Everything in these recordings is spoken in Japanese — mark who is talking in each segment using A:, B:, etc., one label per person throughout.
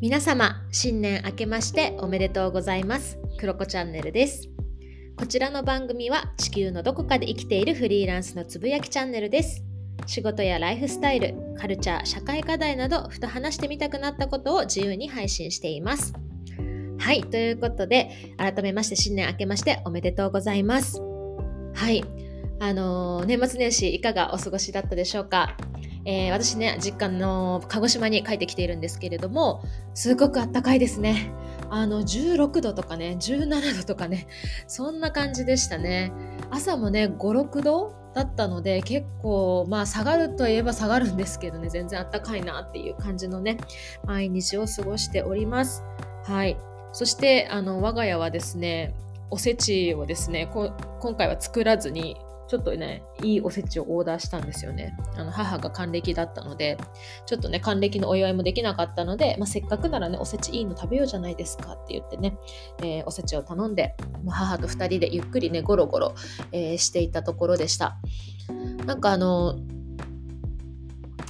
A: 皆様、新年明けましておめでとうございます。クロコチャンネルです。こちらの番組は地球のどこかで生きているフリーランスのつぶやきチャンネルです。仕事やライフスタイル、カルチャー、社会課題など、ふと話してみたくなったことを自由に配信しています。はい、ということで、改めまして新年明けましておめでとうございます。はい、あのー、年末年始いかがお過ごしだったでしょうか？えー、私ね実家の鹿児島に帰ってきているんですけれどもすごくあったかいですね。あの16度とかね17度とかねそんな感じでしたね。朝もね56度だったので結構まあ下がるといえば下がるんですけどね全然あったかいなっていう感じのね毎日を過ごしております。はい。そしてあの我が家はですねおせちをですね今回は作らずにちょっとね、いいおせちをオーダーしたんですよね。あの母が還暦だったので、ちょっとね、還暦のお祝いもできなかったので、まあ、せっかくならね、おせちいいの食べようじゃないですかって言ってね、えー、おせちを頼んで、母と2人でゆっくりね、ゴロゴロ、えー、していたところでした。なんかあの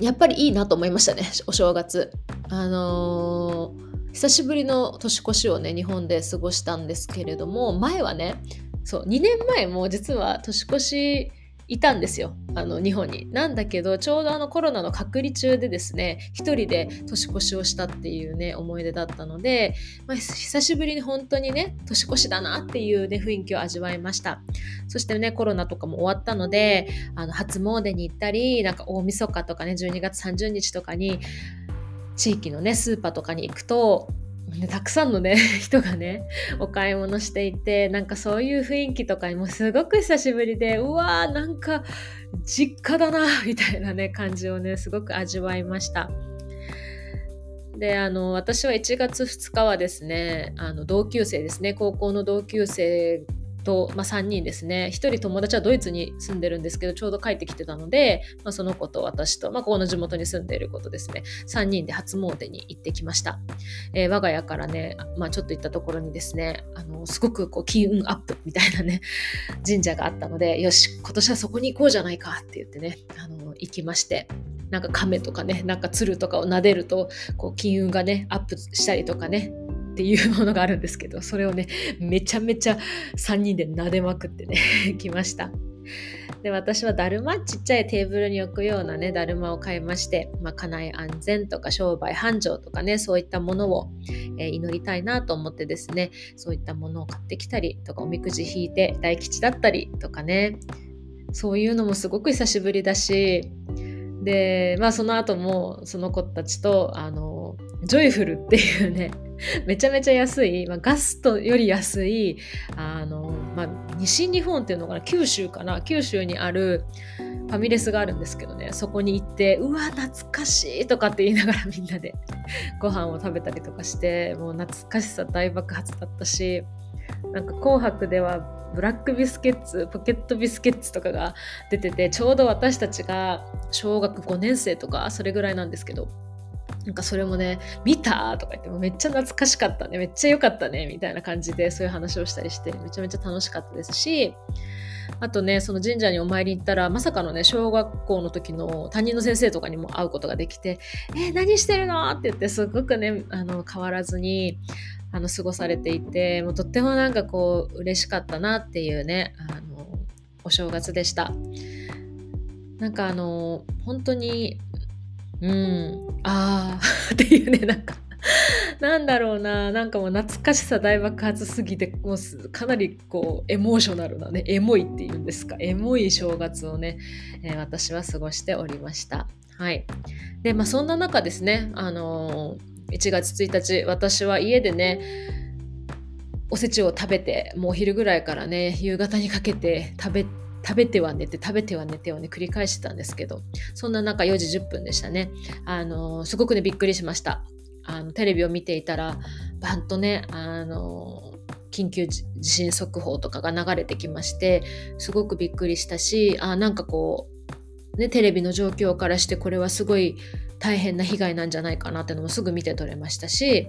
A: やっぱりいいなと思いましたね、お正月。あのー、久しぶりの年越しをね、日本で過ごしたんですけれども、前はね、そう2年前も実は年越しいたんですよあの日本に。なんだけどちょうどあのコロナの隔離中でですね一人で年越しをしたっていうね思い出だったので、まあ、久しぶりに本当にね年越しだなっていうね雰囲気を味わいましたそしてねコロナとかも終わったのであの初詣に行ったりなんか大晦日とかね12月30日とかに地域のねスーパーとかに行くとね、たくさんのね 人がねお買い物していてなんかそういう雰囲気とかにもすごく久しぶりでうわーなんか実家だなみたいなね感じをねすごく味わいました。であの私は1月2日はですねあの同級生ですね高校の同級生と、まあ、3人ですね。1人友達はドイツに住んでるんですけどちょうど帰ってきてたので、まあ、その子と私と、まあ、ここの地元に住んでいる子とですね。3人で初詣に行ってきました、えー、我が家からね、まあ、ちょっと行ったところにですねあのすごくこう金運アップみたいなね 神社があったのでよし今年はそこに行こうじゃないかって言ってねあの行きましてなんか亀とかねなんか鶴とかを撫でるとこう金運がねアップしたりとかねっていうものがあるんですけどそれをねめちゃめちゃ3人で撫でまくってね 来ました。で私はだるまちっちゃいテーブルに置くようなねだるまを買いまして、まあ、家内安全とか商売繁盛とかねそういったものを、えー、祈りたいなと思ってですねそういったものを買ってきたりとかおみくじ引いて大吉だったりとかねそういうのもすごく久しぶりだしでまあその後もその子たちとあのジョイフルっていうね めちゃめちゃ安い、まあ、ガストより安いあの、まあ、西日本っていうのかな九州かな九州にあるファミレスがあるんですけどねそこに行ってうわ懐かしいとかって言いながら みんなでご飯を食べたりとかしてもう懐かしさ大爆発だったしなんか「紅白」ではブラックビスケッツポケットビスケッツとかが出ててちょうど私たちが小学5年生とかそれぐらいなんですけどなんかそれもね、見たとか言ってもめっちゃ懐かしかったね、めっちゃ良かったね、みたいな感じでそういう話をしたりして、めちゃめちゃ楽しかったですし、あとね、その神社にお参り行ったら、まさかのね、小学校の時の担任の先生とかにも会うことができて、えー、何してるのって言って、すごくね、あの変わらずに、あの過ごされていて、もうとってもなんかこう、嬉しかったなっていうね、あのお正月でした。なんかあの、本当にうん、ああっていうね、なんか。なんだろうな、なんかもう懐かしさ大爆発すぎて、もうかなりこう、エモーショナルなね、エモいっていうんですか、エモい正月をね、えー、私は過ごしておりました。はい。で、まあそんな中ですね、あのー、1月1日、私は家でね、おせちを食べて、もうお昼ぐらいからね、夕方にかけて食べ、食べては寝て食べては寝てをね繰り返してたんですけどそんな中4時10分でしたね。あのすごくねびっくりしました。あのテレビを見ていたらバンとねあの緊急地震速報とかが流れてきましてすごくびっくりしたしあなんかこうねテレビの状況からしてこれはすごい大変な被害なんじゃないかなってのもすぐ見て取れましたし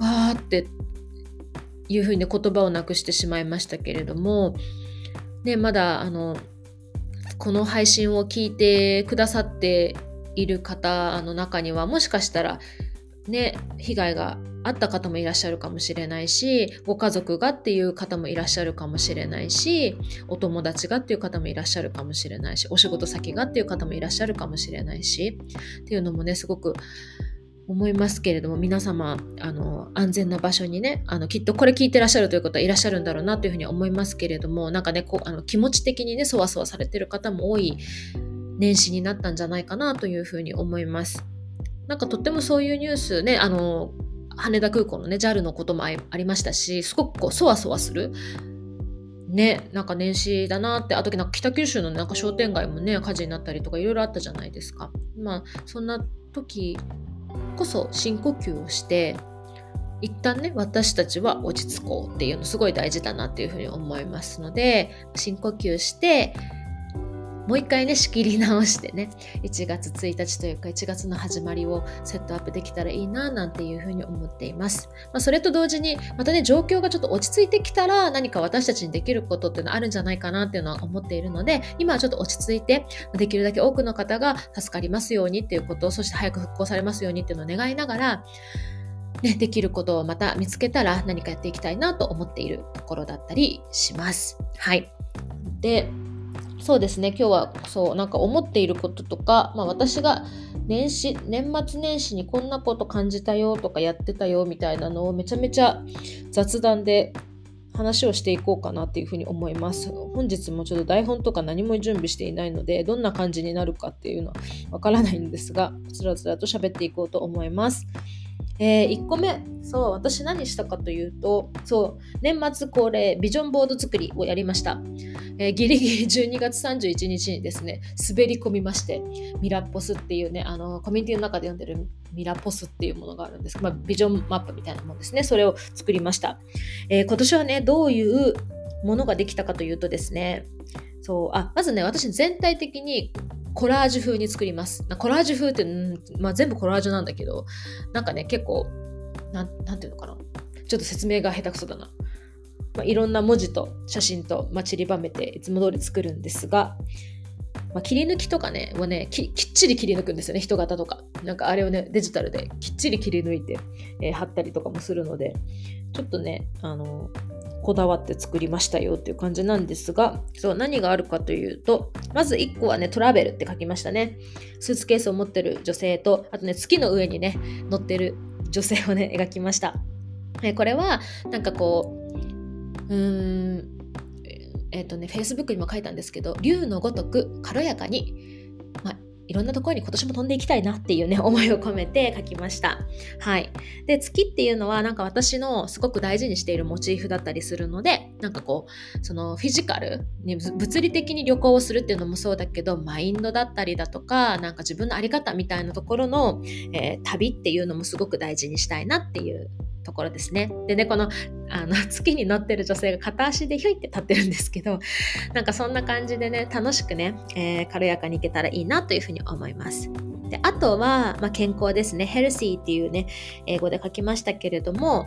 A: わーっていうふうに言葉をなくしてしまいましたけれどもね、まだあのこの配信を聞いてくださっている方の中にはもしかしたらね被害があった方もいらっしゃるかもしれないしご家族がっていう方もいらっしゃるかもしれないしお友達がっていう方もいらっしゃるかもしれないしお仕事先がっていう方もいらっしゃるかもしれないしっていうのもねすごく思いますけれども皆様あの安全な場所にねあのきっとこれ聞いてらっしゃるという方はいらっしゃるんだろうなというふうに思いますけれどもなんかねこうあの気持ち的にねそわそわされてる方も多い年始になったんじゃないかなというふうに思います。なんかとってもそういうニュースねあの羽田空港のね JAL のこともありましたしすごくこうそわそわするねなんか年始だなってあとなんか北九州のなんか商店街もね火事になったりとかいろいろあったじゃないですかまあそんな時こそ深呼吸をして一旦ね私たちは落ち着こうっていうのすごい大事だなっていうふうに思いますので深呼吸してもう一回ね仕切り直してね1月1日というか1月の始まりをセットアップできたらいいななんていうふうに思っています、まあ、それと同時にまたね状況がちょっと落ち着いてきたら何か私たちにできることっていうのはあるんじゃないかなっていうのは思っているので今はちょっと落ち着いてできるだけ多くの方が助かりますようにっていうことそして早く復興されますようにっていうのを願いながらね、できることをまた見つけたら何かやっていきたいなと思っているところだったりします。はい。で、そうですね今日はそうなんか思っていることとか、まあ、私が年始年末年始にこんなこと感じたよとかやってたよみたいなのをめちゃめちゃ雑談で話をしていこうかなっていうふうに思います。本日もちょっと台本とか何も準備していないので、どんな感じになるかっていうのはわからないんですが、つらつらと喋っていこうと思います。えー、1個目、そう、私何したかというと、そう、年末恒例ビジョンボード作りをやりました。えー、ギリギリ12月31日にですね、滑り込みまして、ミラポスっていうね、あの、コミュニティの中で読んでるミラポスっていうものがあるんですまあ、ビジョンマップみたいなもんですね。それを作りました。えー、今年はね、どういうものができたかというとですね、そう、あ、まずね、私全体的にコラージュ風に作ります。コラージュ風って、まあ、全部コラージュなんだけど、なんかね、結構、なんなんていうのかな。ちょっと説明が下手くそだな。まあ、いろんな文字と写真と、まあ、散りばめていつも通り作るんですが、まあ、切り抜きとかね、はねき、っちり切り抜くんですよね、人型とか。なんかあれをね、デジタルできっちり切り抜いて、えー、貼ったりとかもするので、ちょっとね、あのこだわって作りましたよっていう感じなんですが、そう、何があるかというと、まず1個はね、トラベルって書きましたね。スーツケースを持ってる女性と、あとね、月の上にね、乗ってる女性をね、描きました。えこれは、なんかこう、うーん、えっ、ー、とね、Facebook にも書いたんですけど、竜のごとく軽やかにいろんなところに今年も飛んでいきたいなっていうね、思いを込めて書きました。はい。で、月っていうのはなんか私のすごく大事にしているモチーフだったりするので、なんかこう、そのフィジカルに物理的に旅行をするっていうのもそうだけど、マインドだったりだとか、なんか自分の在り方みたいなところの、えー、旅っていうのもすごく大事にしたいなっていうところですね。でね、このあの 月に乗ってる女性が片足でひょいって立ってるんですけど、なんかそんな感じでね、楽しくね、えー、軽やかにいけたらいいなというふうに思います。であとは、まあ、健康ですね。ヘルシーっていうね、英語で書きましたけれども、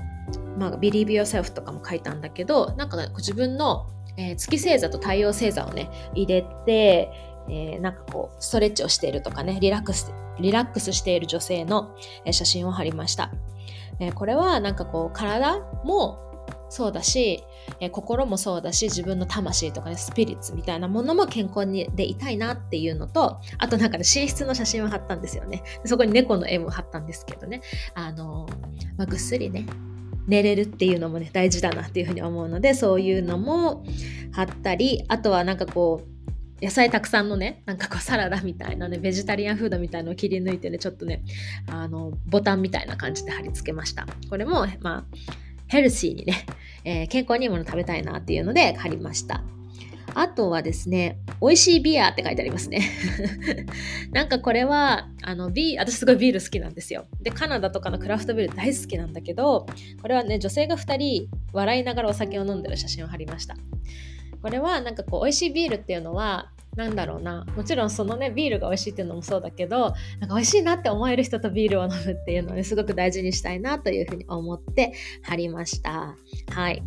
A: まあ、Believe Yourself とかも書いたんだけど、なんか、ね、自分の、えー、月星座と太陽星座をね、入れて、えー、なんかこう、ストレッチをしているとかね、リラックス、リラックスしている女性の、写真を貼りました。えこれはなんかこう体もそうだし、え心もそうだし自分の魂とかねスピリッツみたいなものも健康にでいたいなっていうのとあとなんかね寝室の写真を貼ったんですよね。そこに猫の絵も貼ったんですけどね。あの、まあ、ぐっすりね寝れるっていうのもね大事だなっていうふうに思うのでそういうのも貼ったりあとはなんかこう野菜たくさんのねなんかこうサラダみたいなねベジタリアンフードみたいのを切り抜いてねちょっとねあのボタンみたいな感じで貼り付けましたこれもまあヘルシーにね、えー、健康にいいもの食べたいなっていうので貼りましたあとはですね、美味しいビアって書いてありますね。なんかこれは、あの、ビー、私すごいビール好きなんですよ。で、カナダとかのクラフトビール大好きなんだけど、これはね、女性が2人笑いながらお酒を飲んでる写真を貼りました。これはなんかこう美味しいビールっていうのはなんだろうな。もちろんそのねビールが美味しいっていうのもそうだけどなんか美味しいなって思える人とビールを飲むっていうのをねすごく大事にしたいなというふうに思って貼りました。はい。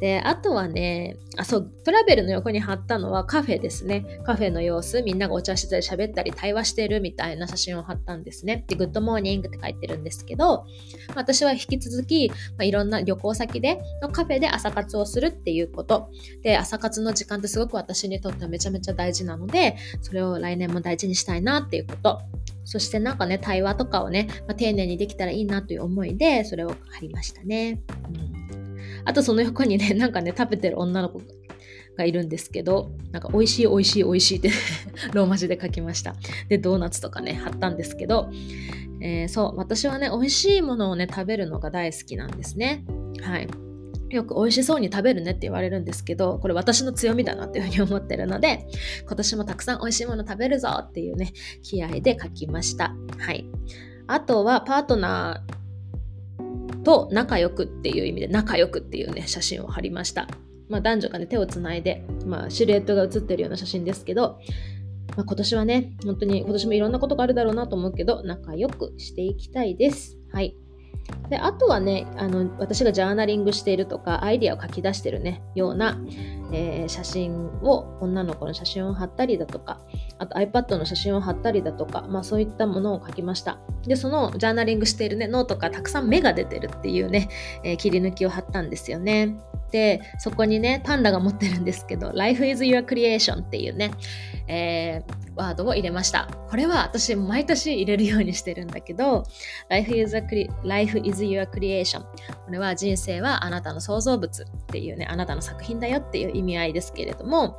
A: で、あとはね、あ、そう、トラベルの横に貼ったのはカフェですね。カフェの様子、みんながお茶してたり喋ったり対話してるみたいな写真を貼ったんですね。で、 good morning って書いてるんですけど、私は引き続き、まあ、いろんな旅行先でのカフェで朝活をするっていうこと。で、朝活の時間ってすごく私にとってはめちゃめちゃ大事なので、それを来年も大事にしたいなっていうこと。そしてなんかね、対話とかをね、まあ、丁寧にできたらいいなという思いで、それを貼りましたね。うんあとその横にね、なんかね、食べてる女の子がいるんですけど、なんか美味しい美味しい美味しいって ローマ字で書きました。で、ドーナツとかね、貼ったんですけど、えー、そう、私はね、美味しいものをね、食べるのが大好きなんですね。はい。よく美味しそうに食べるねって言われるんですけど、これ私の強みだなっていうふうに思ってるので、今年もたくさん美味しいもの食べるぞっていうね、気合で書きました。はい。あとはパートナーと仲良くっていう意味で仲良くっていうね写真を貼りました、まあ、男女がね手をつないで、まあ、シルエットが写ってるような写真ですけど、まあ、今年はね本当に今年もいろんなことがあるだろうなと思うけど仲良くしていきたいです。はい。であとはねあの私がジャーナリングしているとかアイディアを書き出してるねような、えー、写真を女の子の写真を貼ったりだとかあと iPad の写真を貼ったりだとか、まあ、そういったものを書きました。でそのジャーナリングしているねノートがたくさん芽が出てるっていうね、えー、切り抜きを貼ったんですよね。でそこにねパンダが持ってるんですけど Life is your creation っていうね、えーワードを入れました。これは私毎年入れるようにしてるんだけど Life is, a Life is your creation これは人生はあなたの創造物っていうねあなたの作品だよっていう意味合いですけれども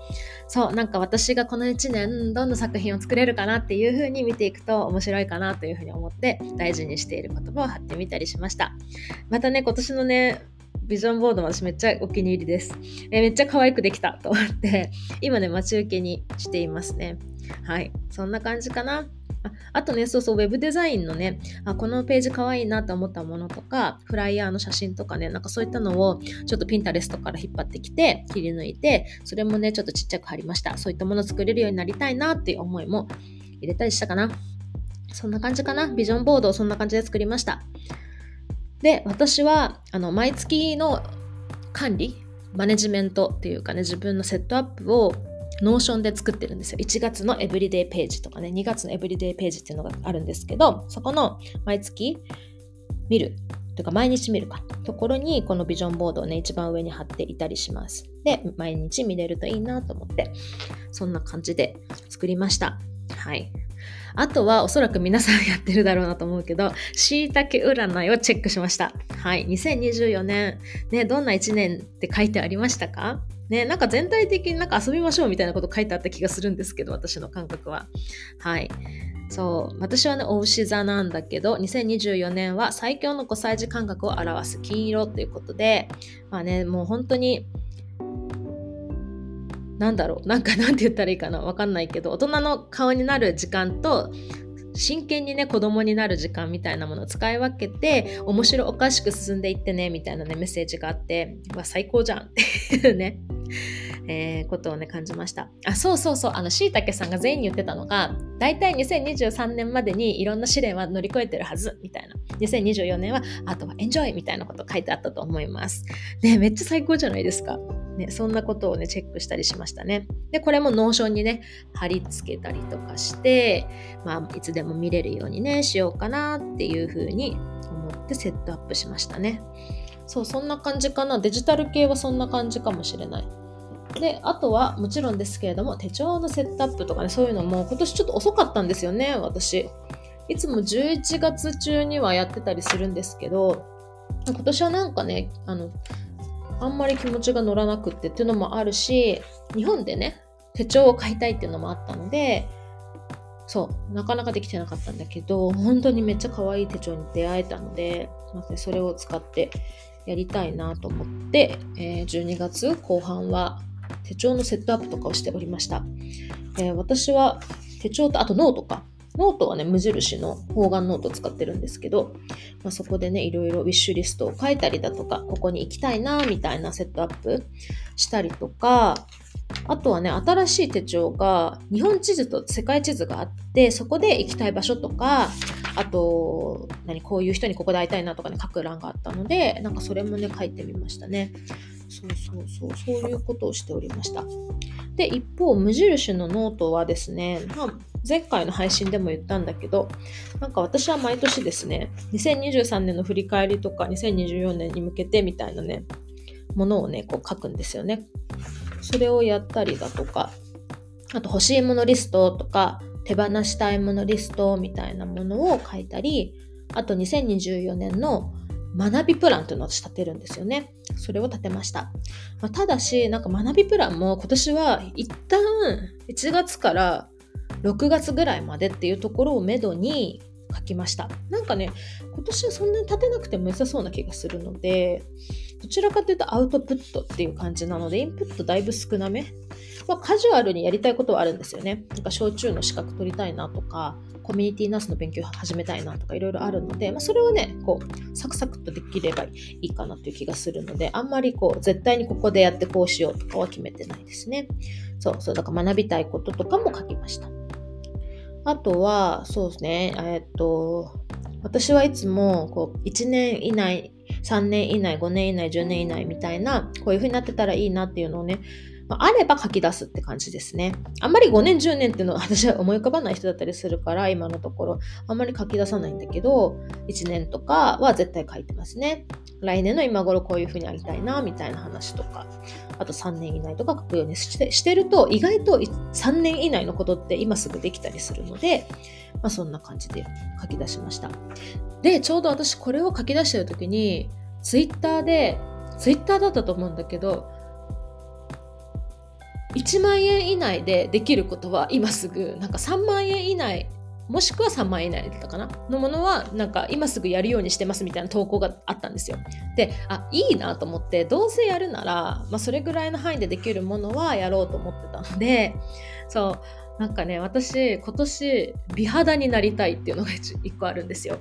A: そうなんか私がこの1年どんな作品を作れるかなっていう風に見ていくと面白いかなというふうに思って大事にしている言葉を貼ってみたりしましたまたね今年のねビジョンボード私めっちゃお気に入りです。えめっちゃ可愛くできた と思って、今ね、待ち受けにしていますね。はい。そんな感じかな。ああとね、そうそう、ウェブデザインのね、あこのページ可愛いなと思ったものとか、フライヤーの写真とかね、なんかそういったのをちょっとピンタレストから引っ張ってきて、切り抜いて、それもね、ちょっとちっちゃく貼りました。そういったものを作れるようになりたいなっていう思いも入れたりしたかな。そんな感じかな。ビジョンボードをそんな感じで作りました。で、私は、あの、毎月の管理、マネジメントっていうかね、自分のセットアップを Notion で作ってるんですよ。1月の everyday page とかね、2月の everyday page っていうのがあるんですけど、そこの毎月見る、というか毎日見るか、ところにこのビジョンボードをね、一番上に貼っていたりします。で、毎日見れるといいなと思って、そんな感じで作りました。はい。あとはおそらく皆さんやってるだろうなと思うけど、しいたけ占いをチェックしました。はい。2024年、ね、どんな1年って書いてありましたか？ね、なんか全体的になんか遊びましょうみたいなこと書いてあった気がするんですけど、私の感覚は。はい。そう。私はね、お牛座なんだけど、2024年は最強の5歳児感覚を表す金色ということで、まあね、もう本当になんだろうなんか なんて言ったらいいかなわかんないけど大人の顔になる時間と真剣にね子供になる時間みたいなものを使い分けて面白おかしく進んでいってねみたいなねメッセージがあってわ最高じゃんっていうね。えー、ことをね感じましたあそうそうそうあのしいたけさんが全員に言ってたのが大体2023年までにいろんな試練は乗り越えてるはずみたいな2024年はあとはエンジョイみたいなこと書いてあったと思いますねめっちゃ最高じゃないですかね、そんなことをね、チェックしたりしましたね。で、これも Notion にね、貼り付けたりとかして、まあ、いつでも見れるようにね、しようかなっていうふうに思ってセットアップしましたね。そう、そんな感じかな。デジタル系はそんな感じかもしれない。で、あとはもちろんですけれども、手帳のセットアップとかね、そういうのも今年ちょっと遅かったんですよね、私。いつも11月中にはやってたりするんですけど、今年はなんかね、あの、あんまり気持ちが乗らなくってっていうのもあるし日本でね手帳を買いたいっていうのもあったのでそうなかなかできてなかったんだけど本当にめっちゃ可愛い手帳に出会えたので、それを使ってやりたいなと思って、えー、12月後半は手帳のセットアップとかをしておりました、えー、私は手帳とあとノートかノートはね、無印の方眼ノート使ってるんですけど、まあ、そこでね、いろいろウィッシュリストを書いたりだとか、ここに行きたいな、みたいなセットアップしたりとか、あとはね、新しい手帳が日本地図と世界地図があって、そこで行きたい場所とか、あと、何、こういう人にここで会いたいなとかね、書く欄があったので、なんかそれもね、書いてみましたね。そうそうそうそういうことをしておりました。で一方無印のノートはですね、まあ、前回の配信でも言ったんだけどなんか私は毎年ですね2023年の振り返りとか2024年に向けてみたいなねものをねこう書くんですよね。それをやったりだとかあと欲しいものリストとか手放したいものリストみたいなものを書いたりあと2024年の学びプランというのを私立てるんですよね。それを立てました。まあ、ただし、なんか学びプランも今年は一旦1月から6月ぐらいまでっていうところをめどに書きました。なんかね、今年はそんなに立てなくても良さそうな気がするので、どちらかというとアウトプットっていう感じなので、インプットだいぶ少なめ。まあ、カジュアルにやりたいことはあるんですよね。なんか焼酎の資格取りたいなとか、コミュニティナースの勉強始めたいなとかいろいろあるので、まあ、それをね、こう、サクサクとできればいいかなという気がするので、あんまりこう、絶対にここでやってこうしようとかは決めてないですね。そうそう、だから学びたいこととかも書きました。あとは、そうですね、えっと、私はいつもこう1年以内、3年以内、5年以内、10年以内みたいな、こういう風になってたらいいなっていうのをね、まあ、あれば書き出すって感じですね。あんまり5年、10年っていうのは 私は思い浮かばない人だったりするから、今のところあんまり書き出さないんだけど、1年とかは絶対書いてますね。来年の今頃こういう風にありたいな、みたいな話とか、あと3年以内とか書くようにしてしてると、意外と3年以内のことって今すぐできたりするので、まあ、そんな感じで書き出しました。で、ちょうど私これを書き出してる時に、ツイッターで、ツイッターだったと思うんだけど、1万円以内でできることは今すぐなんか3万円以内もしくは3万円以内だったかな？のものはなんか今すぐやるようにしてますみたいな投稿があったんですよ。であいいなと思ってどうせやるなら、まあ、それぐらいの範囲でできるものはやろうと思ってたのでそうなんかね私今年美肌になりたいっていうのが1個あるんですよ。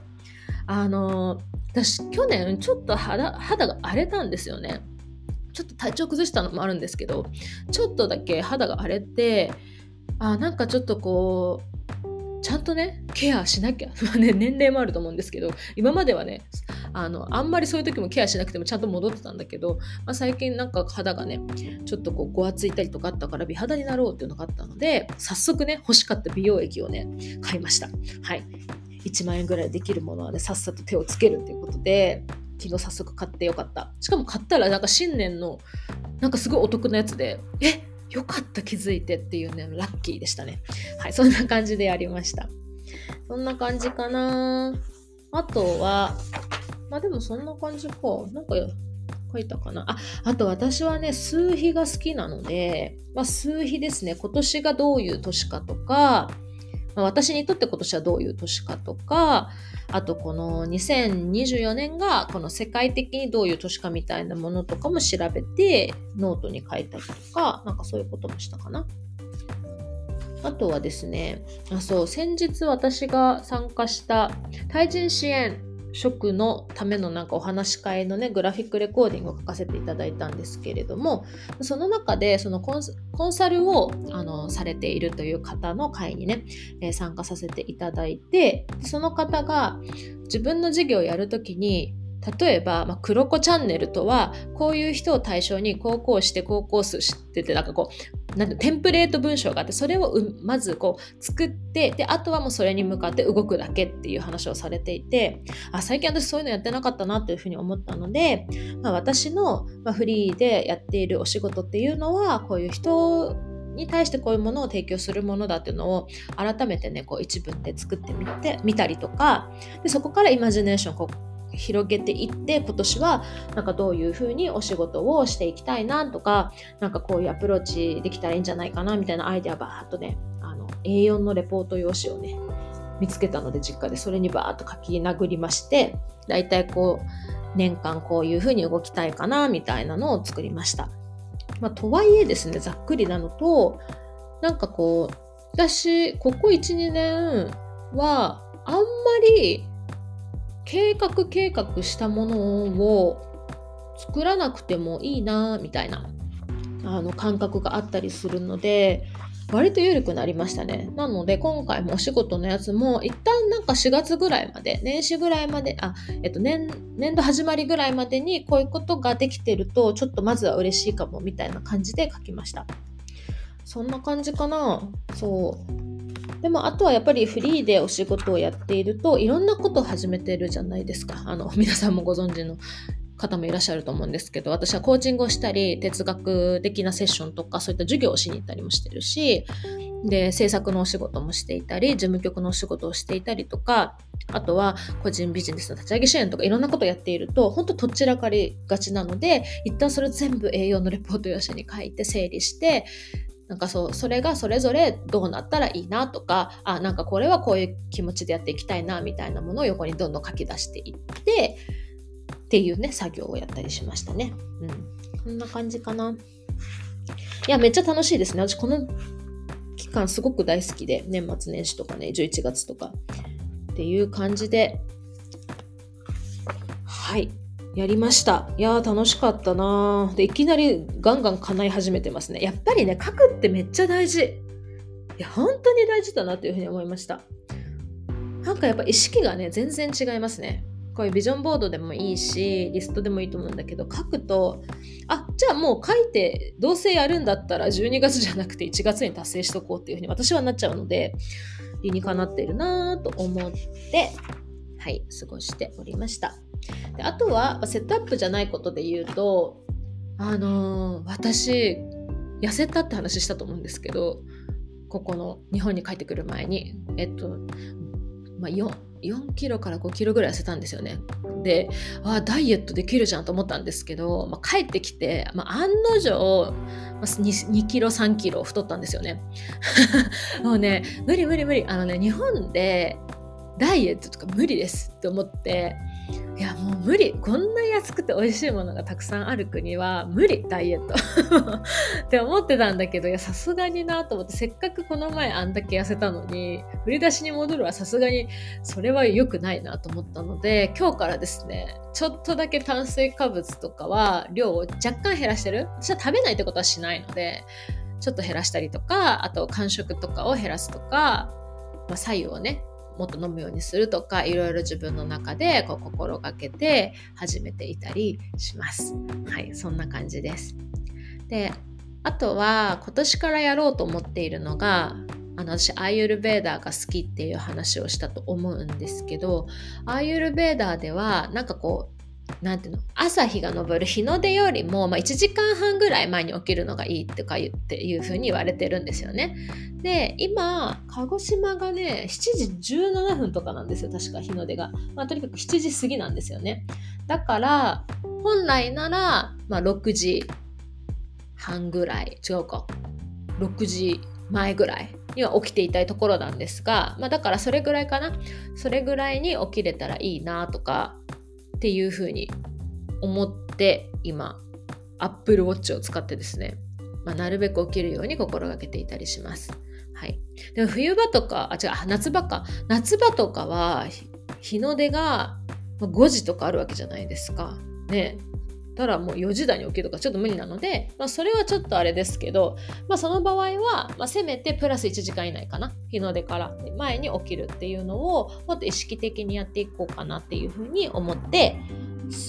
A: あの私去年ちょっと肌肌が荒れたんですよね。ちょっと体調崩したのもあるんですけどちょっとだけ肌が荒れてあなんかちょっとこうちゃんとねケアしなきゃ ね年齢もあると思うんですけど今まではねあのあんまりそういう時もケアしなくてもちゃんと戻ってたんだけど、まあ、最近なんか肌がねちょっとこうごわついたりとかあったから美肌になろうっていうのがあったので早速ね欲しかった美容液をね買いました。はい。1万円ぐらいできるものはねさっさと手をつけるっていうことで昨日早速買ってよかった。しかも買ったらなんか新年のなんかすごいお得なやつで、えよかった気づいてっていうね、ラッキーでしたね。はい、そんな感じでやりました。そんな感じかな。あとは、まあでもそんな感じか。なんか書いたかな。あ、あと私はね、数比が好きなので、まあ数比ですね。今年がどういう年かとか、ま、私にとって今年はどういう年かとか、あとこの2024年がこの世界的にどういう年かみたいなものとかも調べてノートに書いたりとか、なんかそういうこともしたかな。あとはですね、あそう、先日私が参加した対人支援職のためのなんかお話し会のねグラフィックレコーディングを書かせていただいたんですけれどもその中でそのコンサルをあのされているという方の会にね、え、参加させていただいてその方が自分の事業をやるときに例えば、まあ、黒子チャンネルとは、こういう人を対象にこうこうして、こうこうしてて、なんかこう、なんテンプレート文章があって、それをまずこう作って、で、あとはもうそれに向かって動くだけっていう話をされていて、あ、最近私そういうのやってなかったなというふうに思ったので、まあ、私の、まフリーでやっているお仕事っていうのは、こういう人に対してこういうものを提供するものだっていうのを改めてねこう一文で作ってみてみたりとかでそこからイマジネーションこう広げていって今年はなんかどういうふうにお仕事をしていきたいなとかなんかこういうアプローチできたらいいんじゃないかなみたいなアイデアバーっとねあの A4 のレポート用紙をね見つけたので実家でそれにバーっと書き殴りましてだいたいこう年間こういうふうに動きたいかなみたいなのを作りました。まあ、とはいえですねざっくりなのとなんかこう私ここ12年はあんまり計画計画したものを作らなくてもいいなみたいなあの感覚があったりするので割と緩くなりましたね。なので今回もお仕事のやつも一旦なんか4月ぐらいまで年始ぐらいまであ、えっと年年度始まりぐらいまでにこういうことができてるとちょっとまずは嬉しいかもみたいな感じで書きました。そんな感じかなそうでもあとはやっぱりフリーでお仕事をやっているといろんなことを始めてるじゃないですか。あの皆さんもご存知の方もいらっしゃると思うんですけど私はコーチングをしたり哲学的なセッションとかそういった授業をしに行ったりもしてるしで制作のお仕事もしていたり事務局のお仕事をしていたりとかあとは個人ビジネスの立ち上げ支援とかいろんなことをやっていると本当とっちらかりがちなので一旦それ全部栄養のレポート用紙に書いて整理してなんかそうそれがそれぞれどうなったらいいなとかあなんかこれはこういう気持ちでやっていきたいなみたいなものを横にどんどん書き出していってっていうね、作業をやったりしましたね。うん。こんな感じかな。いや、めっちゃ楽しいですね。私、この期間すごく大好きで、年末年始とかね、11月とかっていう感じで、はい、やりました。いやー、楽しかったなで、いきなりガンガン叶い始めてますね。やっぱりね、書くってめっちゃ大事。いや、本当に大事だなというふうに思いました。なんかやっぱ意識がね、全然違いますね。こういうビジョンボードでもいいしリストでもいいと思うんだけど書くとあじゃあもう書いてどうせやるんだったら12月じゃなくて1月に達成しとこうっていうふうに私はなっちゃうので理にかなってるなと思ってはい過ごしておりましたであとはセットアップじゃないことで言うとあのー、私痩せたって話したと思うんですけどここの日本に帰ってくる前にえっとまあ、4, 4キロから5キロぐらい痩せたんですよね。で、あダイエットできるじゃんと思ったんですけど、まあ、帰ってきて、まあ、案の定、まあ、2, 2キロ3キロ太ったんですよね。もうね無理無理無理あのね日本でダイエットとか無理ですって思っていやもう無理。こんな安くて美味しいものがたくさんある国は無理。ダイエット。って思ってたんだけどいやさすがになと思って。せっかくこの前あんだけ痩せたのに振り出しに戻るはさすがにそれは良くないなと思ったので今日からですねちょっとだけ炭水化物とかは量を若干減らしてる。私は食べないってことはしないのでちょっと減らしたりとかあと間食とかを減らすとか、まあ、左右をねもっと飲むようにするとかいろいろ自分の中でこう心がけて始めていたりします。はいそんな感じです。であとは今年からやろうと思っているのがあの私アーユルベーダーが好きっていう話をしたと思うんですけどアーユルベーダーではなんかこうなんていうの？朝日が昇る日の出よりも、まあ、1時間半ぐらい前に起きるのがいいってか言っていうふうに言われてるんですよね。で今鹿児島がね7時17分とかなんですよ確か日の出が、まあ、とにかく7時過ぎなんですよね。だから本来なら、まあ、6時半ぐらい。違うか。6時前ぐらいには起きていたいところなんですが、まあ、だからそれぐらいかな。それぐらいに起きれたらいいなとかっていうふうに思って今 Apple Watch を使ってですね、まあ、なるべく起きるように心がけていたりします。はい、でも冬場とかあ違う夏場か夏場とかは日の出が5時とかあるわけじゃないですか。ねたらもう4時台に起きるとかちょっと無理なので、まあ、それはちょっとあれですけど、まあ、その場合は、まあ、せめてプラス1時間以内かな。日の出から。前に起きるっていうのをもっと意識的にやっていこうかなっていうふうに思って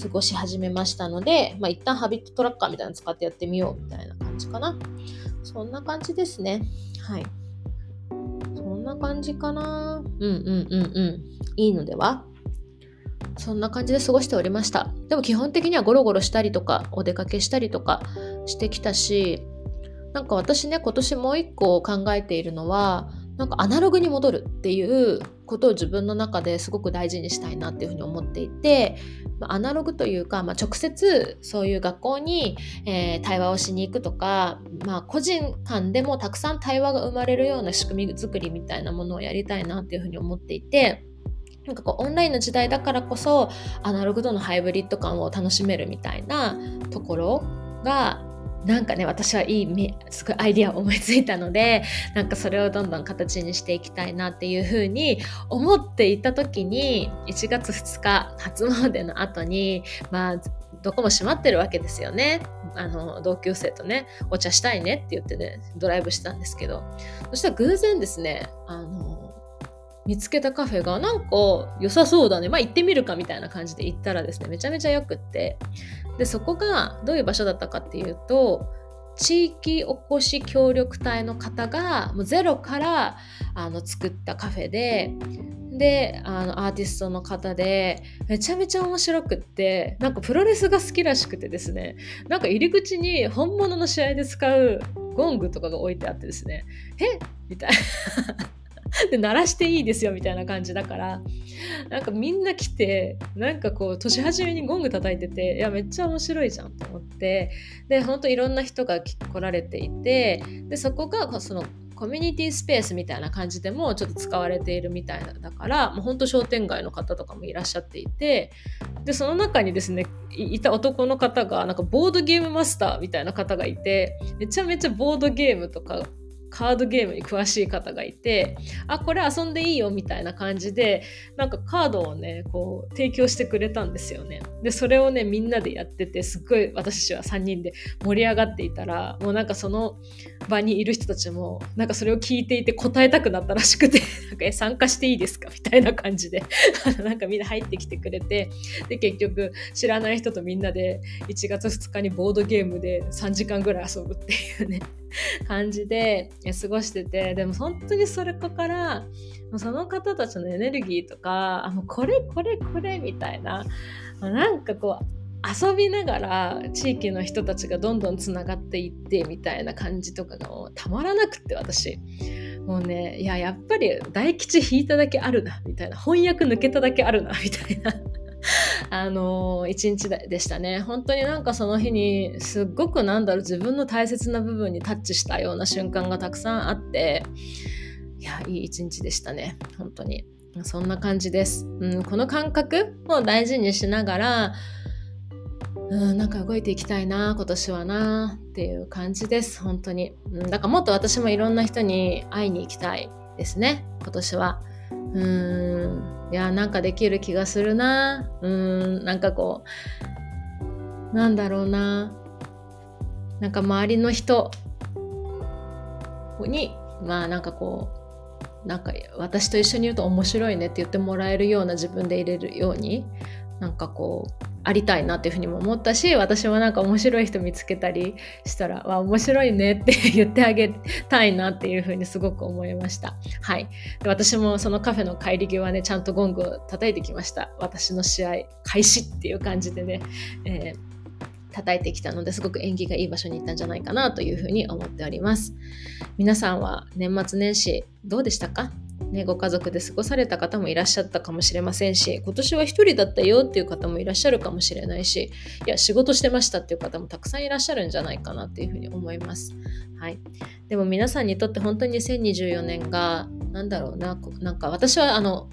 A: 過ごし始めましたので、まあ、一旦ハビットトラッカーみたいなの使ってやってみようみたいな感じかな。そんな感じですね。はい。そんな感じかな。うんうんうんうん。いいのでは？そんな感じで過ごしておりました。でも基本的にはゴロゴロしたりとか、お出かけしたりとかしてきたし、なんか私ね、今年もう一個考えているのは、なんかアナログに戻るっていうことを自分の中ですごく大事にしたいなっていうふうに思っていて、アナログというか、まあ、直接そういう学校に、えー、対話をしに行くとか、まあ、個人間でもたくさん対話が生まれるような仕組み作りみたいなものをやりたいなっていうふうに思っていて、なんかこうオンラインの時代だからこそアナログとのハイブリッド感を楽しめるみたいなところがなんかね私はいいすごいアイディアを思いついたのでなんかそれをどんどん形にしていきたいなっていうふうに思っていた時に1月2日初詣の後にまあどこも閉まってるわけですよね。あの同級生とねお茶したいねって言ってねドライブしたんですけどそしたら偶然ですねあの見つけたカフェがなんか良さそうだね。まあ行ってみるかみたいな感じで行ったらですねめちゃめちゃよくって。でそこがどういう場所だったかっていうと地域おこし協力隊の方がもうゼロからあの作ったカフェでであのアーティストの方でめちゃめちゃ面白くってなんかプロレスが好きらしくてですね。なんか入り口に本物の試合で使うゴングとかが置いてあってですね。え？みたいな。で鳴らしていいですよみたいな感じだからなんかみんな来てなんかこう年始めにゴング叩いてていやめっちゃ面白いじゃんと思ってでほんといろんな人が来られていてでそこがそのコミュニティスペースみたいな感じでもちょっと使われているみたいだからもうほんと商店街の方とかもいらっしゃっていてでその中にですねいた男の方がなんかボードゲームマスターみたいな方がいてめちゃめちゃボードゲームとかカードゲームに詳しい方がいてあこれ遊んでいいよみたいな感じでなんかカードをねこう提供してくれたんですよね。でそれをねみんなでやっててすっごい私たちは3人で盛り上がっていたらもうなんかその場にいる人たちもなんかそれを聞いていて答えたくなったらしくて なんかえ参加していいですか？みたいな感じで なんかみんな入ってきてくれてで結局知らない人とみんなで1月2日にボードゲームで3時間ぐらい遊ぶっていうね感じで過ごしててでも本当にそれこからその方たちのエネルギーとかあもうこれこれこれみたいななんかこう遊びながら地域の人たちがどんどんつながっていってみたいな感じとかがたまらなくって私。もうねいややっぱり大吉引いただけあるなみたいな。翻訳抜けただけあるなみたいな。あの一日でしたね。本当になんかその日にすっごくなんだろう自分の大切な部分にタッチしたような瞬間がたくさんあっていやいい一日でしたね。本当に。そんな感じです、うん、この感覚を大事にしながらうん、なんか動いていきたいな今年はなっていう感じです。本当に、うん、だからもっと私もいろんな人に会いに行きたいですね今年は。うん。いやなんかできる気がするな。うんなんかこうなんだろうな。なんか周りの人にまあなんかこうなんか私と一緒にいると面白いねって言ってもらえるような自分でいれるようになんかこうありたいなっていうふうにも思ったし私もなんか面白い人見つけたりしたらわ面白いねって 言ってあげたいなっていうふうにすごく思いました。はい。で私もそのカフェの帰り際ねちゃんとゴングを叩いてきました。私の試合開始っていう感じでね、えー叩いてきたのですごく縁起がいい場所に行ったんじゃないかなというふうに思っております。皆さんは年末年始どうでしたか？ね、ご家族で過ごされた方もいらっしゃったかもしれませんし今年は一人だったよっていう方もいらっしゃるかもしれないしいや仕事してましたっていう方もたくさんいらっしゃるんじゃないかなっていうふうに思います、はい、でも皆さんにとって本当に2024年が何だろうななんか私はあの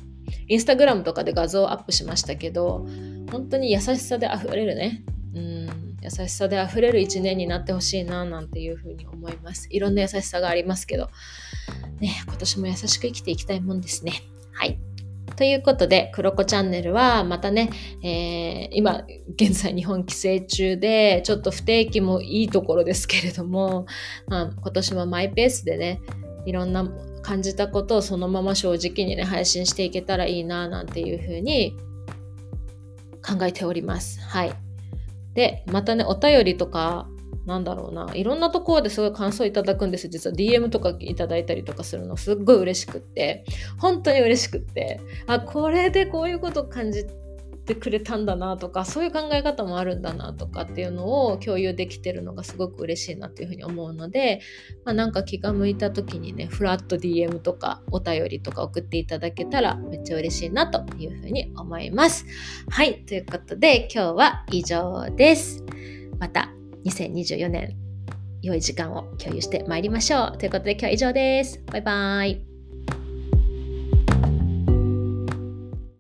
A: インスタグラムとかで画像をアップしましたけど本当に優しさで溢れるね。うん。優しさで溢れる一年になってほしいななんていうふうに思います。いろんな優しさがありますけど、ね、今年も優しく生きていきたいもんですね。はい。ということで、クロコチャンネルはまたね、えー、今現在日本帰省中で、ちょっと不定期もいいところですけれども、まあ、今年もマイペースでね、いろんな感じたことをそのまま正直にね、配信していけたらいいな、なんていうふうに考えております。はい。で、またね、お便りとか、なんだろうな、いろんなところですごい感想いただくんです。実は DM とかいただいたりとかするのすっごい嬉しくって、本当に嬉しくって、あ、これでこういうこと感じてくれたんだなとかそういう考え方もあるんだなとかっていうのを共有できてるのがすごく嬉しいなっていうふうに思うので、まあ、なんか気が向いた時にねフラット DM とかお便りとか送っていただけたらめっちゃ嬉しいなというふうに思います。はいということで今日は以上です。また2024年良い時間を共有してまいりましょう。ということで今日は以上です。バイバイ。